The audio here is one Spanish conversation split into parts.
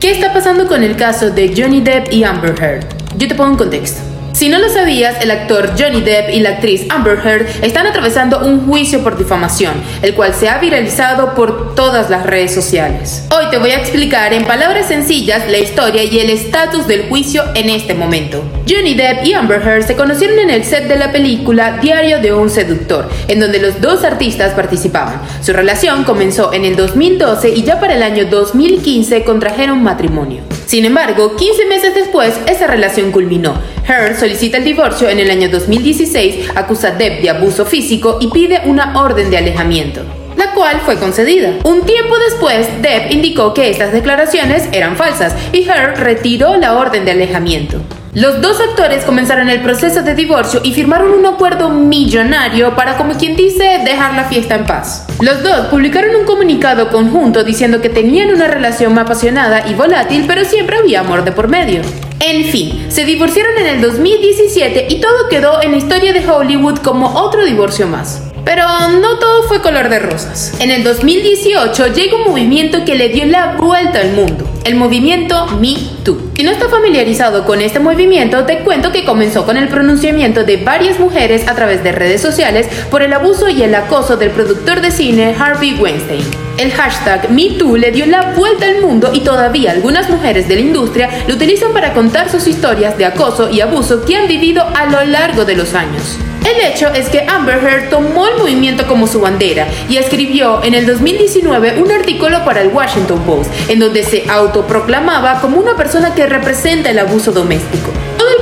¿Qué está pasando con el caso de Johnny Depp y Amber Heard? Yo te pongo en contexto. Si no lo sabías, el actor Johnny Depp y la actriz Amber Heard están atravesando un juicio por difamación, el cual se ha viralizado por todas las redes sociales. Hoy te voy a explicar en palabras sencillas la historia y el estatus del juicio en este momento. Johnny Depp y Amber Heard se conocieron en el set de la película Diario de un seductor, en donde los dos artistas participaban. Su relación comenzó en el 2012 y ya para el año 2015 contrajeron matrimonio. Sin embargo, 15 meses después, esa relación culminó. Heard solicita el divorcio en el año 2016, acusa a Depp de abuso físico y pide una orden de alejamiento la cual fue concedida. Un tiempo después, Depp indicó que estas declaraciones eran falsas y Heard retiró la orden de alejamiento. Los dos actores comenzaron el proceso de divorcio y firmaron un acuerdo millonario para, como quien dice, dejar la fiesta en paz. Los dos publicaron un comunicado conjunto diciendo que tenían una relación apasionada y volátil, pero siempre había amor de por medio. En fin, se divorciaron en el 2017 y todo quedó en la historia de Hollywood como otro divorcio más. Pero no todo fue color de rosas. En el 2018 llega un movimiento que le dio la vuelta al mundo, el movimiento Me Too. Si no estás familiarizado con este movimiento, te cuento que comenzó con el pronunciamiento de varias mujeres a través de redes sociales por el abuso y el acoso del productor de cine Harvey Weinstein. El hashtag MeToo le dio la vuelta al mundo y todavía algunas mujeres de la industria lo utilizan para contar sus historias de acoso y abuso que han vivido a lo largo de los años. El hecho es que Amber Heard tomó el movimiento como su bandera y escribió en el 2019 un artículo para el Washington Post en donde se autoproclamaba como una persona que representa el abuso doméstico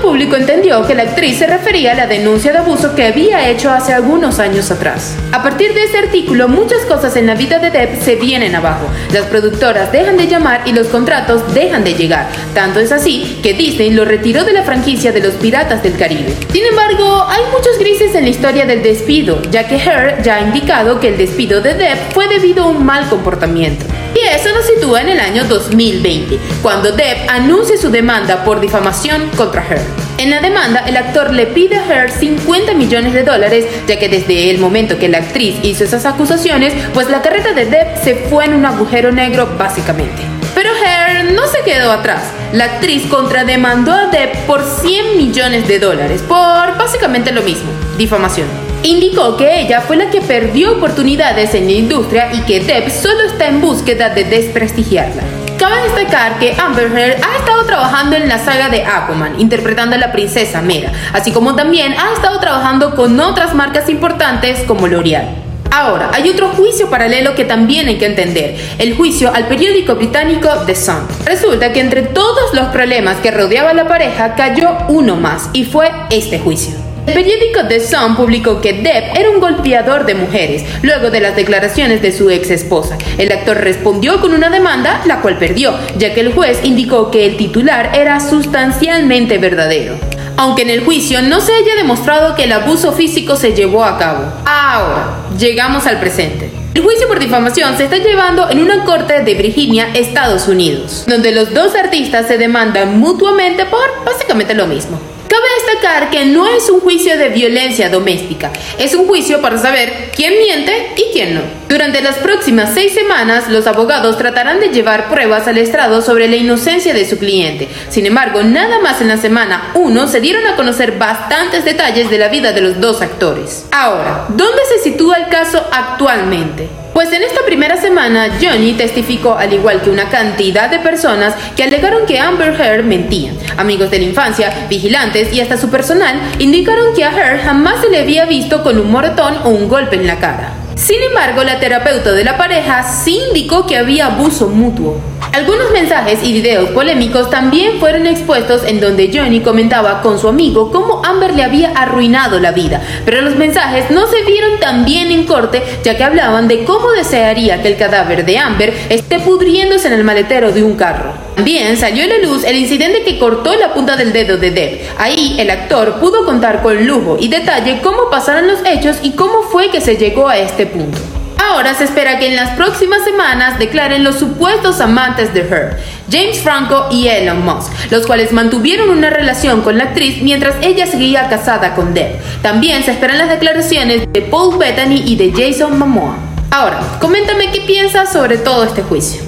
público entendió que la actriz se refería a la denuncia de abuso que había hecho hace algunos años atrás. A partir de este artículo, muchas cosas en la vida de Depp se vienen abajo. Las productoras dejan de llamar y los contratos dejan de llegar. Tanto es así que Disney lo retiró de la franquicia de los Piratas del Caribe. Sin embargo, hay muchos grises en la historia del despido, ya que Her ya ha indicado que el despido de Depp fue debido a un mal comportamiento. Eso nos sitúa en el año 2020, cuando Depp anuncia su demanda por difamación contra Heard. En la demanda, el actor le pide a Heard 50 millones de dólares, ya que desde el momento que la actriz hizo esas acusaciones, pues la carrera de Depp se fue en un agujero negro básicamente. Pero Heard no se quedó atrás. La actriz contrademandó a Depp por 100 millones de dólares, por básicamente lo mismo, difamación. Indicó que ella fue la que perdió oportunidades en la industria y que Depp solo está en búsqueda de desprestigiarla. Cabe destacar que Amber Heard ha estado trabajando en la saga de Aquaman, interpretando a la princesa Mera, así como también ha estado trabajando con otras marcas importantes como L'Oreal. Ahora, hay otro juicio paralelo que también hay que entender, el juicio al periódico británico The Sun. Resulta que entre todos los problemas que rodeaba a la pareja cayó uno más y fue este juicio. El periódico The Sun publicó que Depp era un golpeador de mujeres, luego de las declaraciones de su ex esposa. El actor respondió con una demanda, la cual perdió, ya que el juez indicó que el titular era sustancialmente verdadero. Aunque en el juicio no se haya demostrado que el abuso físico se llevó a cabo. Ahora, llegamos al presente. El juicio por difamación se está llevando en una corte de Virginia, Estados Unidos, donde los dos artistas se demandan mutuamente por básicamente lo mismo. Cabe destacar que no es un juicio de violencia doméstica, es un juicio para saber quién miente y quién no. Durante las próximas seis semanas, los abogados tratarán de llevar pruebas al estrado sobre la inocencia de su cliente. Sin embargo, nada más en la semana 1 se dieron a conocer bastantes detalles de la vida de los dos actores. Ahora, ¿dónde se sitúa el caso actualmente? Pues en esta primera semana, Johnny testificó, al igual que una cantidad de personas que alegaron que Amber Heard mentía. Amigos de la infancia, vigilantes y hasta su personal indicaron que a Heard jamás se le había visto con un moretón o un golpe en la cara. Sin embargo, la terapeuta de la pareja sí indicó que había abuso mutuo. Algunos mensajes y videos polémicos también fueron expuestos en donde Johnny comentaba con su amigo cómo Amber le había arruinado la vida, pero los mensajes no se vieron tan bien en corte ya que hablaban de cómo desearía que el cadáver de Amber esté pudriéndose en el maletero de un carro. También salió a la luz el incidente que cortó la punta del dedo de Deb. Ahí el actor pudo contar con lujo y detalle cómo pasaron los hechos y cómo fue que se llegó a este punto. Ahora se espera que en las próximas semanas declaren los supuestos amantes de Her, James Franco y Elon Musk, los cuales mantuvieron una relación con la actriz mientras ella seguía casada con Deb. También se esperan las declaraciones de Paul Bettany y de Jason Momoa. Ahora, coméntame qué piensas sobre todo este juicio.